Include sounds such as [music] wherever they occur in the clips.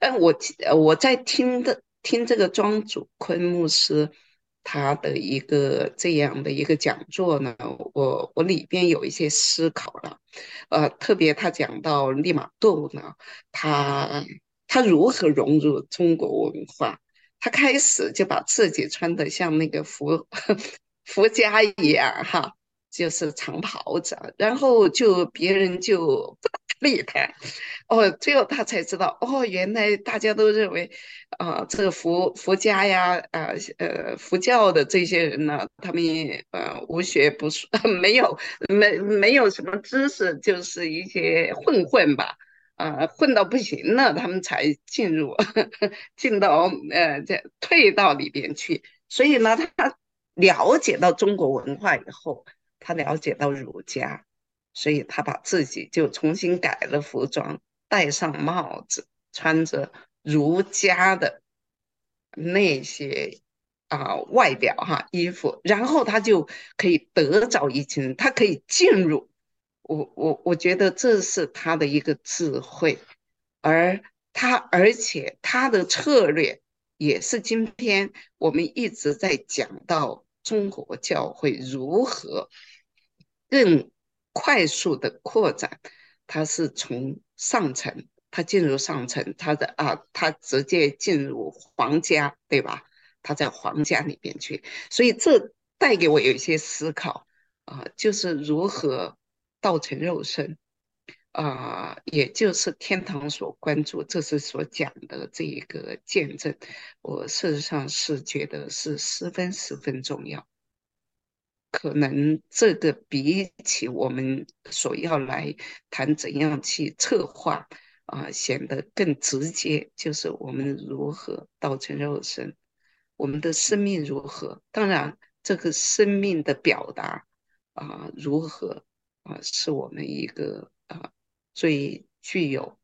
但我我在听的听这个庄主坤牧师他的一个这样的一个讲座呢，我我里边有一些思考了，呃，特别他讲到利玛窦呢，他他如何融入中国文化，他开始就把自己穿的像那个佛 [laughs] 佛家一样哈。就是长袍子，然后就别人就不厉害，哦，最后他才知道，哦，原来大家都认为，啊，这个佛佛家呀，啊，呃，佛教的这些人呢，他们呃无学不书，[laughs] 没有没没有什么知识，就是一些混混吧，啊，混到不行了，他们才进入 [laughs] 进到呃这退到里边去，所以呢，他了解到中国文化以后。他了解到儒家，所以他把自己就重新改了服装，戴上帽子，穿着儒家的那些啊外表哈衣服，然后他就可以得着一群人，他可以进入我我我觉得这是他的一个智慧，而他而且他的策略也是今天我们一直在讲到中国教会如何。更快速的扩展，他是从上层，他进入上层，他的啊，他直接进入皇家，对吧？他在皇家里边去，所以这带给我有一些思考啊，就是如何道成肉身啊，也就是天堂所关注，这是所讲的这一个见证，我事实上是觉得是十分十分重要。可能这个比起我们所要来谈怎样去策划啊，显得更直接。就是我们如何道成肉身，我们的生命如何？当然，这个生命的表达啊，如何啊，是我们一个啊最具有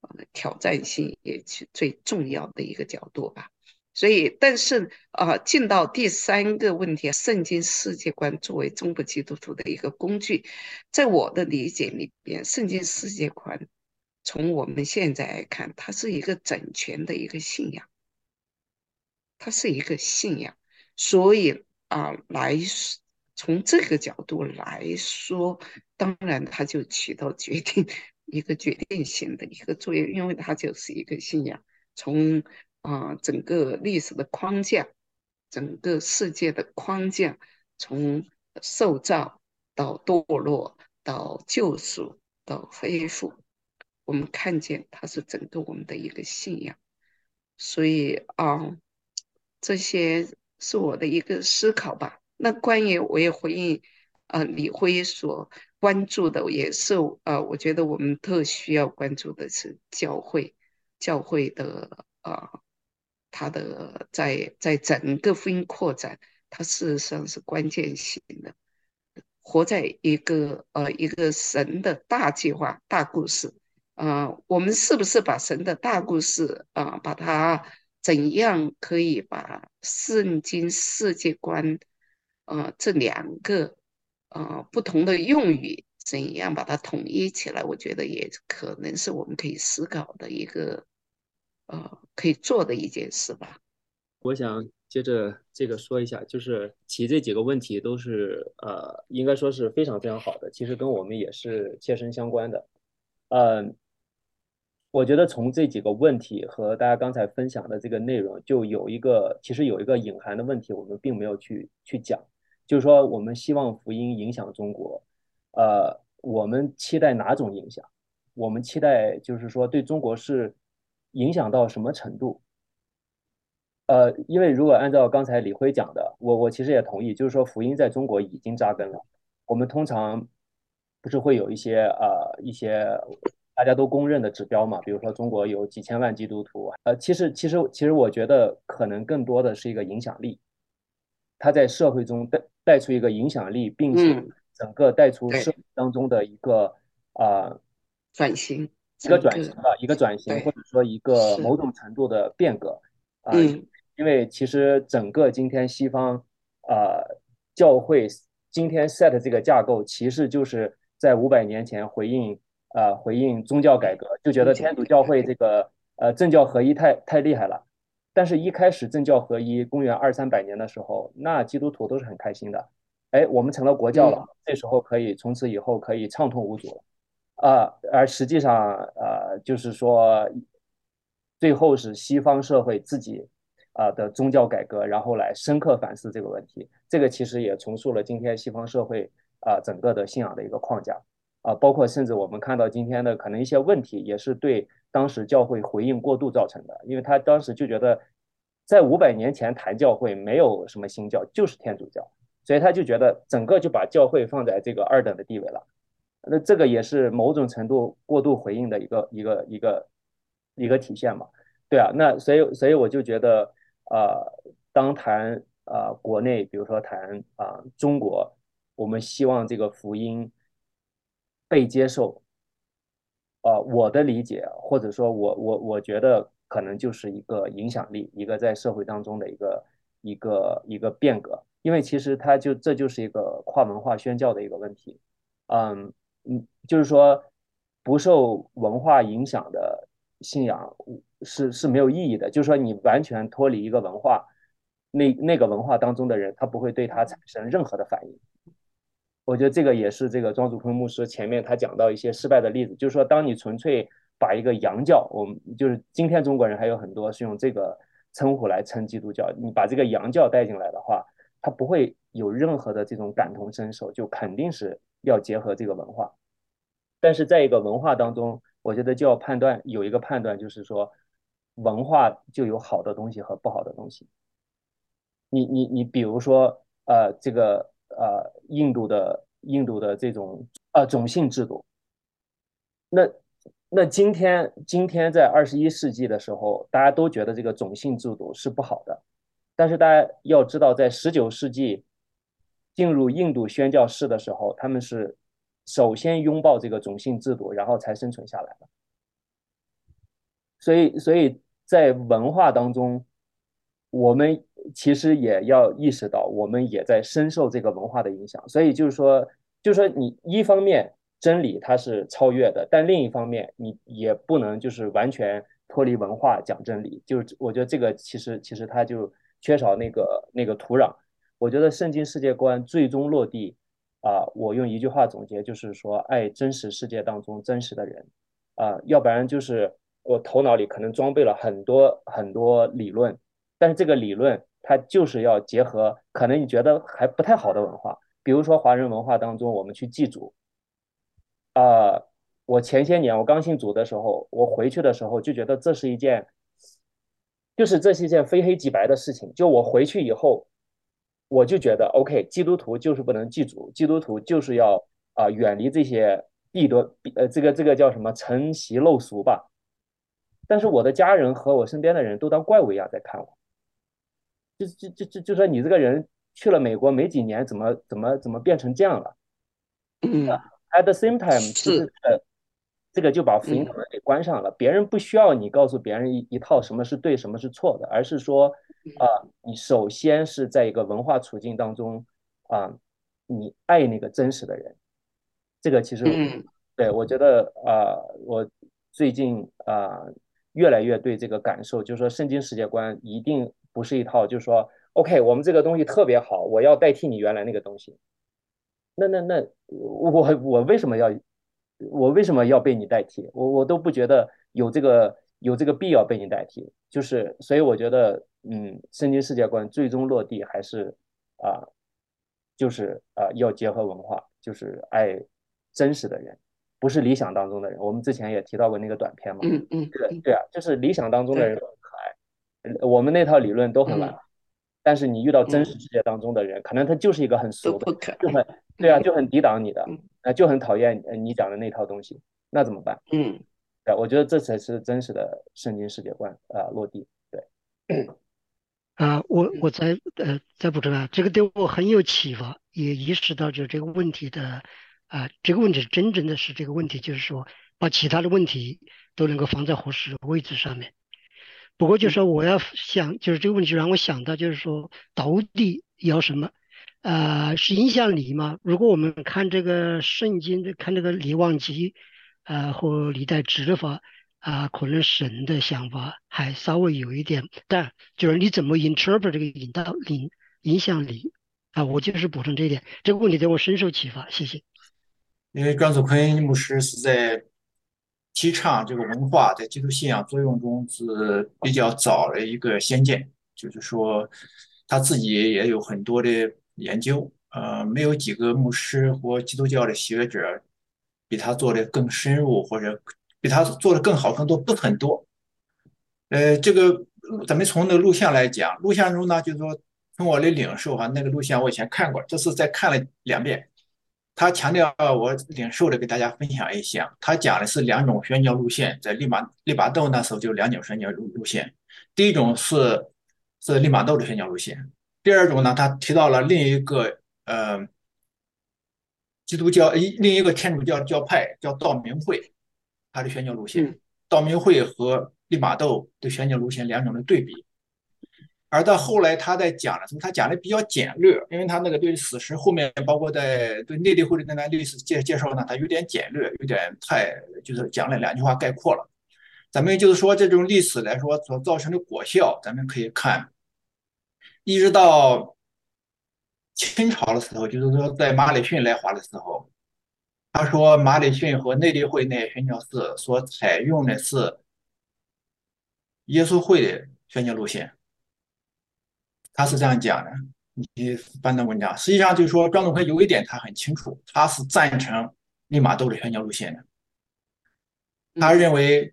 啊挑战性也是最重要的一个角度吧。所以，但是啊，进到第三个问题，圣经世界观作为中国基督徒的一个工具，在我的理解里边，圣经世界观从我们现在来看，它是一个整全的一个信仰，它是一个信仰。所以啊，来从这个角度来说，当然它就起到决定一个决定性的一个作用，因为它就是一个信仰。从啊，整个历史的框架，整个世界的框架，从受造到堕落，到救赎，到恢复，我们看见它是整个我们的一个信仰。所以啊，这些是我的一个思考吧。那关于我也回应啊，李辉所关注的也是啊，我觉得我们特需要关注的是教会，教会的啊。它的在在整个福音扩展，它事实上是关键性的。活在一个呃一个神的大计划、大故事，啊，我们是不是把神的大故事啊，把它怎样可以把圣经世界观，呃，这两个呃不同的用语，怎样把它统一起来？我觉得也可能是我们可以思考的一个。呃，可以做的一件事吧。我想接着这个说一下，就是提这几个问题都是呃，应该说是非常非常好的，其实跟我们也是切身相关的。嗯，我觉得从这几个问题和大家刚才分享的这个内容，就有一个其实有一个隐含的问题，我们并没有去去讲，就是说我们希望福音影响中国，呃，我们期待哪种影响？我们期待就是说对中国是。影响到什么程度？呃，因为如果按照刚才李辉讲的，我我其实也同意，就是说福音在中国已经扎根了。我们通常不是会有一些呃一些大家都公认的指标嘛？比如说中国有几千万基督徒，呃，其实其实其实我觉得可能更多的是一个影响力，他在社会中带带出一个影响力，并且整个带出社会当中的一个啊转型。一个转型吧，一个转型，或者说一个某种程度的变革啊，因为其实整个今天西方呃教会今天 set 这个架构，其实就是在五百年前回应呃回应宗教改革，就觉得天主教会这个呃，政教合一太太厉害了。但是，一开始政教合一，公元二三百年的时候，那基督徒都是很开心的。哎，我们成了国教了，这时候可以从此以后可以畅通无阻了。啊，而实际上，呃，就是说，最后是西方社会自己啊的宗教改革，然后来深刻反思这个问题。这个其实也重塑了今天西方社会啊整个的信仰的一个框架啊，包括甚至我们看到今天的可能一些问题，也是对。当时教会回应过度造成的，因为他当时就觉得，在五百年前谈教会没有什么新教，就是天主教，所以他就觉得整个就把教会放在这个二等的地位了。那这个也是某种程度过度回应的一个一个一个一个体现嘛？对啊，那所以所以我就觉得，呃，当谈呃国内，比如说谈啊中国，我们希望这个福音被接受。呃，我的理解，或者说我我我觉得可能就是一个影响力，一个在社会当中的一个一个一个变革，因为其实它就这就是一个跨文化宣教的一个问题，嗯嗯，就是说不受文化影响的信仰是是没有意义的，就是说你完全脱离一个文化，那那个文化当中的人，他不会对他产生任何的反应。我觉得这个也是这个庄祖坤牧师前面他讲到一些失败的例子，就是说，当你纯粹把一个洋教，我们就是今天中国人还有很多是用这个称呼来称基督教，你把这个洋教带进来的话，他不会有任何的这种感同身受，就肯定是要结合这个文化。但是在一个文化当中，我觉得就要判断有一个判断，就是说，文化就有好的东西和不好的东西。你你你，比如说呃这个。呃，印度的印度的这种呃种姓制度，那那今天今天在二十一世纪的时候，大家都觉得这个种姓制度是不好的，但是大家要知道，在十九世纪进入印度宣教士的时候，他们是首先拥抱这个种姓制度，然后才生存下来的。所以，所以在文化当中，我们。其实也要意识到，我们也在深受这个文化的影响。所以就是说，就是说，你一方面真理它是超越的，但另一方面你也不能就是完全脱离文化讲真理。就是我觉得这个其实其实它就缺少那个那个土壤。我觉得圣经世界观最终落地啊，我用一句话总结，就是说爱真实世界当中真实的人啊，要不然就是我头脑里可能装备了很多很多理论，但是这个理论。它就是要结合可能你觉得还不太好的文化，比如说华人文化当中，我们去祭祖。啊，我前些年我刚信主的时候，我回去的时候就觉得这是一件，就是这是一件非黑即白的事情。就我回去以后，我就觉得 OK，基督徒就是不能祭祖，基督徒就是要啊远离这些弊端，呃，这个这个叫什么承袭陋俗吧。但是我的家人和我身边的人都当怪物一样在看我。就就就就就说你这个人去了美国没几年，怎么怎么怎么变成这样了？嗯，[clears throat] At the same time，是呃，这个就把福音门给关上了。别人不需要你告诉别人一一套什么是对，什么是错的，而是说啊，你首先是在一个文化处境当中啊，你爱那个真实的人。这个其实对我觉得啊，我最近啊越来越对这个感受，就是说圣经世界观一定。不是一套，就是说，OK，我们这个东西特别好，我要代替你原来那个东西。那那那，我我为什么要，我为什么要被你代替？我我都不觉得有这个有这个必要被你代替。就是，所以我觉得，嗯，圣经世界观最终落地还是啊，就是啊，要结合文化，就是爱真实的人，不是理想当中的人。我们之前也提到过那个短片嘛，嗯嗯，对对啊，就是理想当中的人很可爱。我们那套理论都很完，但是你遇到真实世界当中的人，可能他就是一个很俗的，就很对啊，就很抵挡你的，啊，就很讨厌你讲的那套东西，那怎么办？嗯，对，我觉得这才是真实的圣经世界观啊落地。对，[clears throat] 啊，我我再呃再补充啊，这个对我很有启发，也意识到就这个问题的啊，这个问题真正的是这个问题，就是说把其他的问题都能够放在合适的位置上面。不过就是说，我要想，就是这个问题让我想到，就是说，到底要什么？呃，是影响力吗？如果我们看这个圣经的，看这个《列王记》呃和《历代志》的话，啊，可能神的想法还稍微有一点，但就是你怎么 interpret 这个引导影影响力啊？我就是补充这一点，这个问题对我深受启发，谢谢。因为庄祖坤牧师是在提倡这个文化在基督信仰作用中是比较早的一个先见，就是说他自己也有很多的研究，呃，没有几个牧师或基督教的学者比他做的更深入或者。比他做的更好更多，不很多。呃，这个咱们从那个录像来讲，录像中呢，就是说从我的领受哈，那个录像我以前看过，这是再看了两遍。他强调我领受的，给大家分享一下。他讲的是两种宣教路线，在利马利马窦那时候就两种宣教路路线。第一种是是利马窦的宣教路线，第二种呢，他提到了另一个呃基督教一另一个天主教教派叫道明会。他的宣教路线，道明会和利玛窦的宣教路线两种的对比，而到后来他在讲的时候，他讲的比较简略，因为他那个对史实后面包括在对内地会的那段历史介介绍呢，他有点简略，有点太就是讲了两句话概括了。咱们就是说这种历史来说所造成的果效，咱们可以看，一直到清朝的时候，就是说在马礼逊来华的时候。他说，马里逊和内地会那些宣教士所采用的是耶稣会的宣教路线。他是这样讲的，你翻的文章，实际上就是说，庄祖坤有一点他很清楚，他是赞成利玛窦的宣教路线的。他认为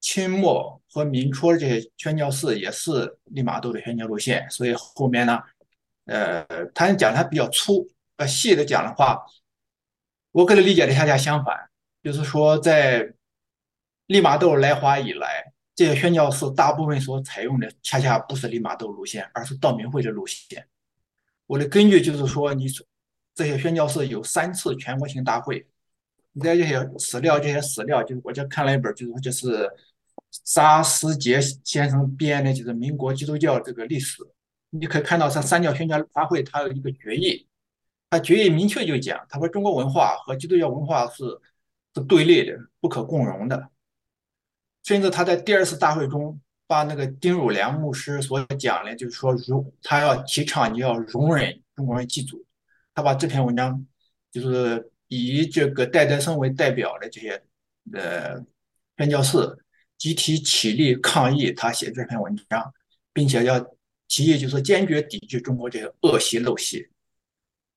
清末和民初这些宣教士也是利玛窦的宣教路线，所以后面呢，呃，他讲他比较粗，呃，细的讲的话。我个人理解的恰恰相反，就是说，在利玛窦来华以来，这些宣教士大部分所采用的恰恰不是利玛窦路线，而是道明会的路线。我的根据就是说，你这些宣教士有三次全国性大会，你在这些史料，这些史料就是我这看了一本，就是就是沙斯杰先生编的，就是民国基督教这个历史，你可以看到他三教宣教大会，它有一个决议。他决议明确就讲，他说中国文化和基督教文化是是对立的，不可共融的。甚至他在第二次大会中，把那个丁汝良牧师所讲的，就是说容他要提倡你要容忍中国人祭祖。他把这篇文章，就是以这个戴德生为代表的这些呃宣教士集体起立抗议，他写这篇文章，并且要提议就是坚决抵制中国这些恶习陋习。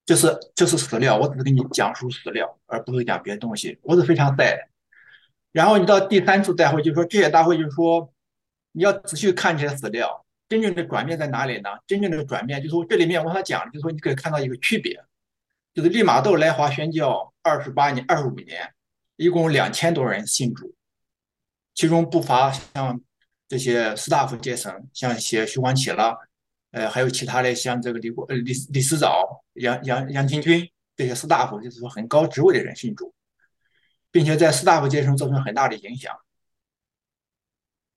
这是这是史料，我只是给你讲述史料，而不是讲别的东西。我是非常在。然后你到第三次大会，就是说这些大会，就是说你要仔细看这些史料，真正的转变在哪里呢？真正的转变就是说这里面我跟他讲，就是说你可以看到一个区别，就是利玛窦来华宣教二十八年、二十五年，一共两千多人信主，其中不乏像这些士大夫阶层，像一些徐光启了。呃，还有其他的，像这个李国、呃李李思藻、杨杨杨清军这些士大夫，就是说很高职位的人信主，并且在士大夫阶层造成很大的影响。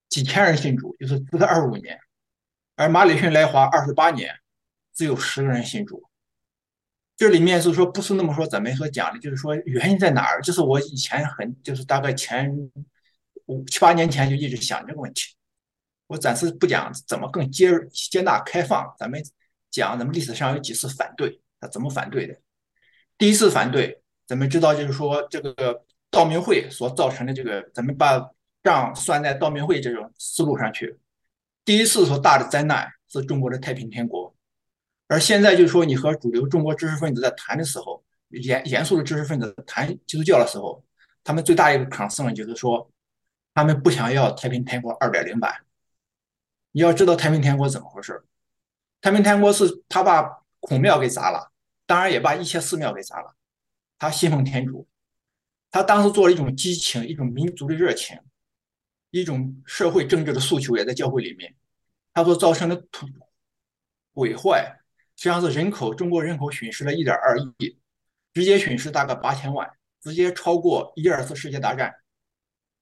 几千人信主，就是四个二五年，而马里逊来华二十八年，只有十个人信主。这里面是说不是那么说咱们所讲的，就是说原因在哪儿？就是我以前很就是大概前五七八年前就一直想这个问题。我暂时不讲怎么更接接纳开放，咱们讲咱们历史上有几次反对，他怎么反对的？第一次反对，咱们知道就是说这个道明会所造成的这个，咱们把账算在道明会这种思路上去。第一次说大的灾难是中国的太平天国，而现在就是说你和主流中国知识分子在谈的时候，严严肃的知识分子谈基督教的时候，他们最大一个 concern 就是说，他们不想要太平天国二点零版。你要知道太平天国怎么回事太平天国是他把孔庙给砸了，当然也把一些寺庙给砸了。他信奉天主，他当时做了一种激情，一种民族的热情，一种社会政治的诉求，也在教会里面。他所造成的土毁坏，实际上是人口，中国人口损失了一点二亿，直接损失大概八千万，直接超过一二次世界大战。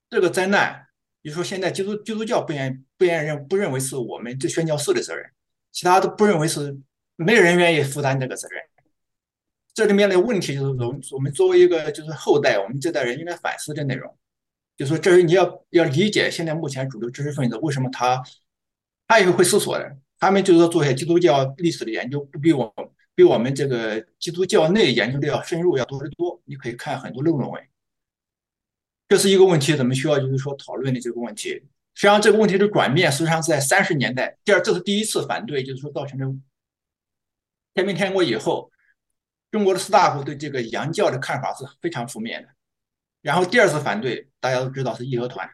这个灾难。比如说，现在基督基督教不愿不愿认不认为是我们这宣教士的责任，其他都不认为是，没有人愿意负担这个责任。这里面的问题就是，我我们作为一个就是后代，我们这代人应该反思的内容。就说这是你要要理解现在目前主流知识分子为什么他他也会思索的，他们就是说做一些基督教历史的研究，不比我们比我们这个基督教内研究的要深入要多得多。你可以看很多论文，这是一个问题，咱们需要就是说讨论的这个问题。实际上这个问题的转变，实际上是在三十年代。第二，这是第一次反对，就是说造成的天明天国以后，中国的士大夫对这个洋教的看法是非常负面的。然后第二次反对，大家都知道是义和团。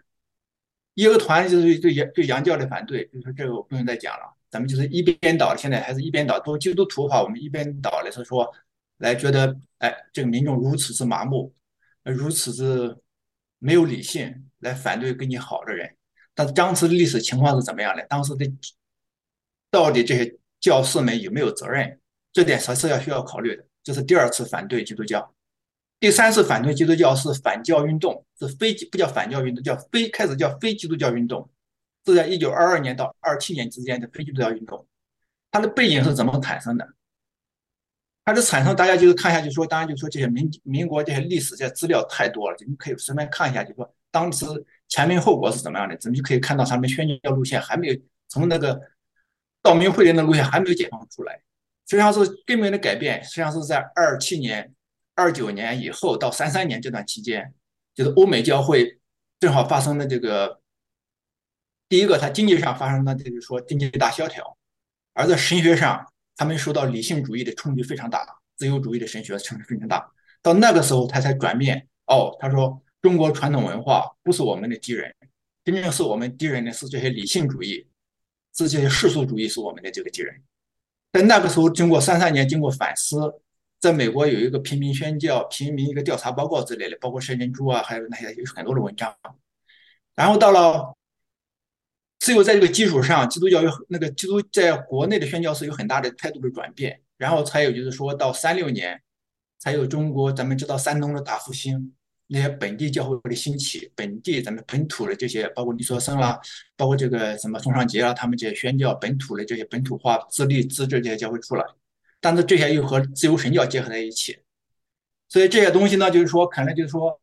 义和团就是对洋对洋教的反对，就是这个我不用再讲了。咱们就是一边倒，现在还是一边倒。都基督徒的话，我们一边倒的是说，来觉得，哎，这个民众如此之麻木，如此之没有理性，来反对跟你好的人。但是当时历史情况是怎么样的？当时的到底这些教士们有没有责任？这点才是要需要考虑的。这是第二次反对基督教，第三次反对基督教是反教运动，是非不叫反教运动，叫非开始叫非基督教运动，是在一九二二年到二七年之间的非基督教运动。它的背景是怎么产生的？它的产生，大家就是看一下，就说当然就说这些民民国这些历史这些资料太多了，你们可以随便看一下，就说当时。前因后果是怎么样的？咱们就可以看到他们宣教路线还没有从那个道明会的那路线还没有解放出来，实际上是根本的改变。实际上是在二七年、二九年以后到三三年这段期间，就是欧美教会正好发生了这个第一个，它经济上发生的就是说经济大萧条，而在神学上，他们受到理性主义的冲击非常大，自由主义的神学冲击非常大。到那个时候，他才转变。哦，他说。中国传统文化不是我们的敌人，真正是我们敌人的是这些理性主义，是这些世俗主义是我们的这个敌人。在那个时候，经过三三年经过反思，在美国有一个平民宣教、平民一个调查报告之类的，包括沈珍珠啊，还有那些有很多的文章。然后到了，只有在这个基础上，基督教有那个基督在国内的宣教是有很大的态度的转变，然后才有就是说到三六年，才有中国咱们知道山东的大复兴。那些本地教会的兴起，本地咱们本土的这些，包括尼说生啦，包括这个什么宋尚杰啊，他们这些宣教本土的这些本土化、自立自治这些教会出来，但是这些又和自由神教结合在一起，所以这些东西呢，就是说，可能就是说，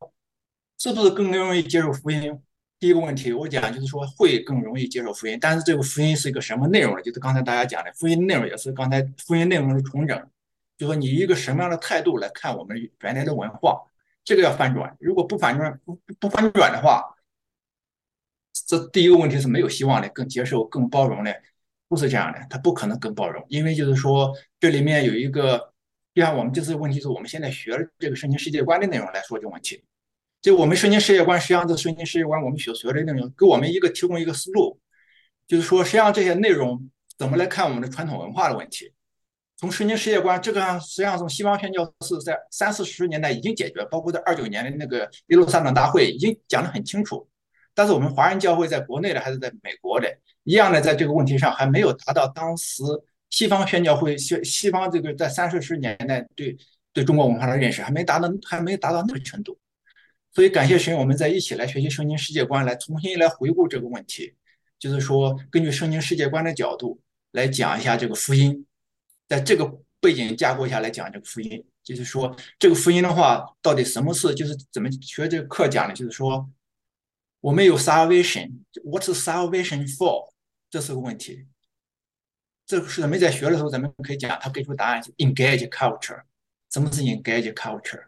是不是更容易接受福音？第一个问题，我讲就是说会更容易接受福音，但是这个福音是一个什么内容呢？就是刚才大家讲的，福音内容也是刚才福音内容的重整，就说你一个什么样的态度来看我们原来的文化。这个要翻转，如果不反转，不不反转的话，这第一个问题是没有希望的，更接受、更包容的，不是这样的，他不可能更包容，因为就是说这里面有一个，就像我们这次问题是我们现在学这个圣经世界观的内容来说这个问题，就我们圣经世界观，实际上这圣经世界观我们所学的内容，给我们一个提供一个思路，就是说实际上这些内容怎么来看我们的传统文化的问题。从圣经世界观这个实际上从西方宣教是在三四十年代已经解决，包括在二九年的那个耶路撒冷大会已经讲得很清楚。但是我们华人教会在国内的还是在美国的，一样的在这个问题上还没有达到当时西方宣教会西西方这个在三四十年代对对中国文化的认识还没达到还没达到那个程度。所以感谢神，我们在一起来学习圣经世界观，来重新来回顾这个问题，就是说根据圣经世界观的角度来讲一下这个福音。在这个背景架构下来讲这个福音，就是说这个福音的话，到底什么是？就是怎么学这个课讲的？就是说我们有 salvation，what's salvation for？这是个问题。这个是咱们在学的时候，咱们可以讲，他给出答案是 engage culture。什么是 engage culture？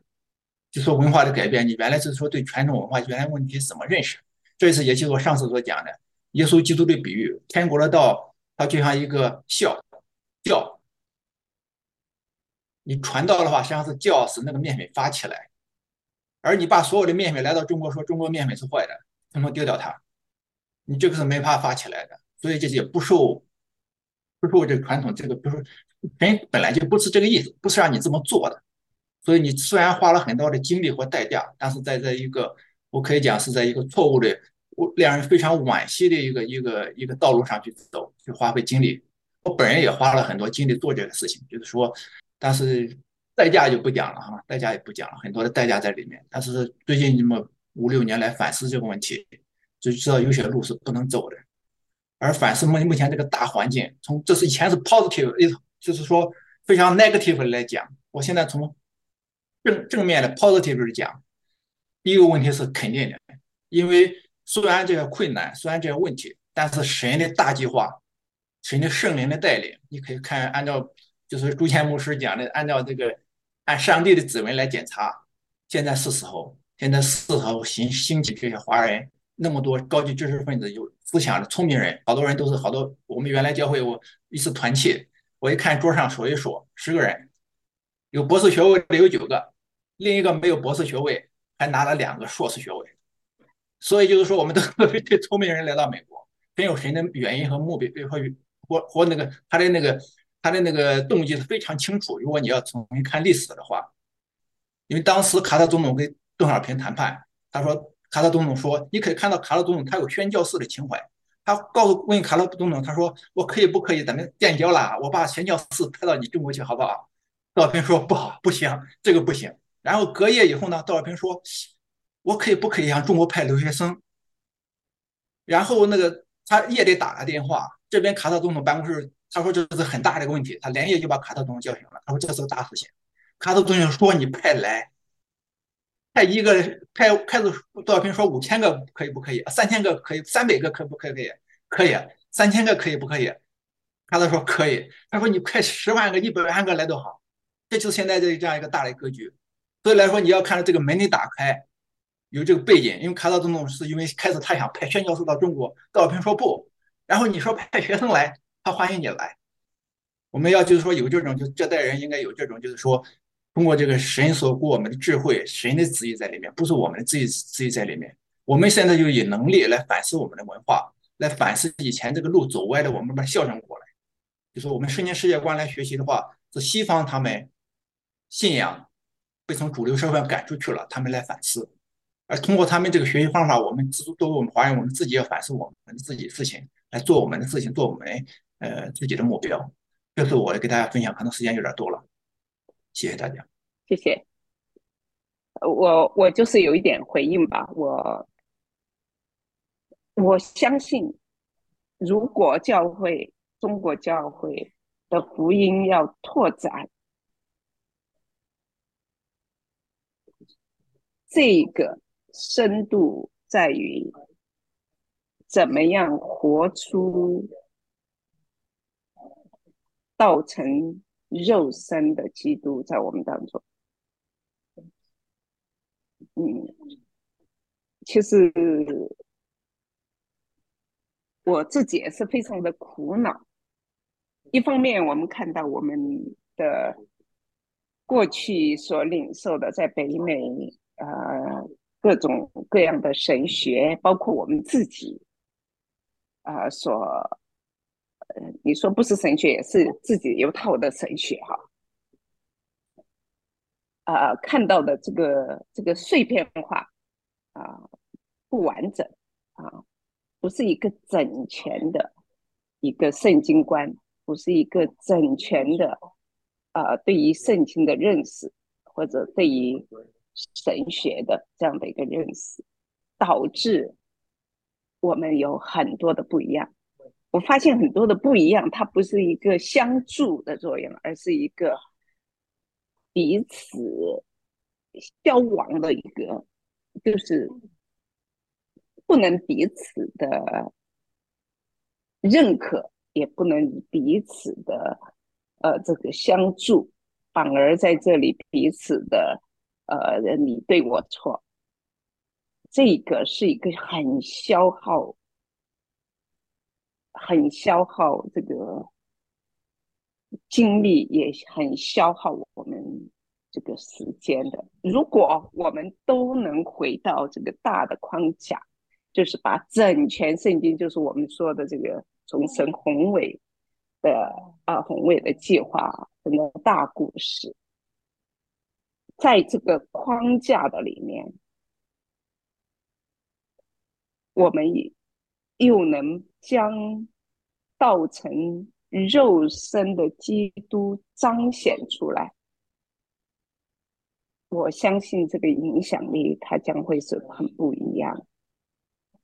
就说文化的改变。你原来是说对传统文化原来问题怎么认识？这次也就是我上次所讲的耶稣基督的比喻，天国的道，它就像一个笑叫。你传道的话，实际上是叫使那个面粉发起来，而你把所有的面粉来到中国，说中国面粉是坏的，统统丢掉它，你这个是没法发起来的。所以这些不受不受这个传统，这个不是人本来就不是这个意思，不是让你这么做的。所以你虽然花了很多的精力和代价，但是在这一个我可以讲是在一个错误的、我让人非常惋惜的一个一个一个道路上去走，去花费精力。我本人也花了很多精力做这个事情，就是说。但是代价就不讲了哈，代价也不讲了，很多的代价在里面。但是最近这么五六年来反思这个问题，就知道有些路是不能走的。而反思目目前这个大环境，从这是以前是 positive，就是说非常 negative 来讲。我现在从正正面的 positive 讲，第一个问题是肯定的，因为虽然这个困难，虽然这个问题，但是神的大计划，神的圣灵的带领，你可以看按照就是朱谦牧师讲的，按照这个按上帝的指纹来检查，现在是时候，现在是时候兴兴起这些华人那么多高级知识分子，有思想的聪明人，好多人都是好多我们原来教会我一次团契，我一看桌上数一数，十个人，有博士学位的有九个，另一个没有博士学位，还拿了两个硕士学位。所以就是说，我们都对聪明人来到美国，很有神的原因和目标和或或那个他的那个他的那个动机是非常清楚。如果你要重新看历史的话，因为当时卡特总统跟邓小平谈判，他说卡特总统说，你可以看到卡特总统他有宣教士的情怀。他告诉问卡特总统，他说我可以不可以咱们建交了？我把宣教士派到你中国去好不好？邓小平说不好，不行，这个不行。然后隔夜以后呢，邓小平说。我可以不可以向中国派留学生？然后那个他也得打个电话，这边卡特总统办公室，他说这是很大的一个问题，他连夜就把卡特总统叫醒了。他说这是个大事情。卡特总统说你派来，派一个派派出多少平说五千个可以不可以？三千个可以，三百个可不可以？可以，三千个可以不可以？卡特说可以。他说你派十万个、一百万个来都好。这就是现在这这样一个大的格局。所以来说，你要看这个门得打开。有这个背景，因为卡特总统是因为开始他想派宣教士到中国，邓小平说不，然后你说派学生来，他欢迎你来。我们要就是说有这种，就这代人应该有这种，就是说通过这个神所给我们的智慧，神的旨意在里面，不是我们的自己旨意在里面。我们现在就以能力来反思我们的文化，来反思以前这个路走歪的，我们把它校正过来。就说我们圣经世界观来学习的话，是西方他们信仰被从主流社会赶出去了，他们来反思。而通过他们这个学习方法，我们自作为我们华人，我们自己要反思我们自己的事情，来做我们的事情，做我们呃自己的目标。这是我来给大家分享，可能时间有点多了，谢谢大家。谢谢。我我就是有一点回应吧，我我相信，如果教会中国教会的福音要拓展，这个。深度在于怎么样活出道成肉身的基督在我们当中。嗯，其实我自己也是非常的苦恼。一方面，我们看到我们的过去所领受的，在北美，呃。各种各样的神学，包括我们自己啊，所，你说不是神学，也是自己有套的神学哈。啊，看到的这个这个碎片化啊，不完整啊，不是一个整全的一个圣经观，不是一个整全的啊，对于圣经的认识，或者对于。神学的这样的一个认识，导致我们有很多的不一样。我发现很多的不一样，它不是一个相助的作用，而是一个彼此消亡的一个，就是不能彼此的认可，也不能彼此的呃这个相助，反而在这里彼此的。呃，你对我错，这个是一个很消耗、很消耗这个精力，也很消耗我们这个时间的。如果我们都能回到这个大的框架，就是把整全圣经，就是我们说的这个从神宏伟的啊宏伟的计划，整个大故事。在这个框架的里面，我们又能将造成肉身的基督彰显出来。我相信这个影响力，它将会是很不一样。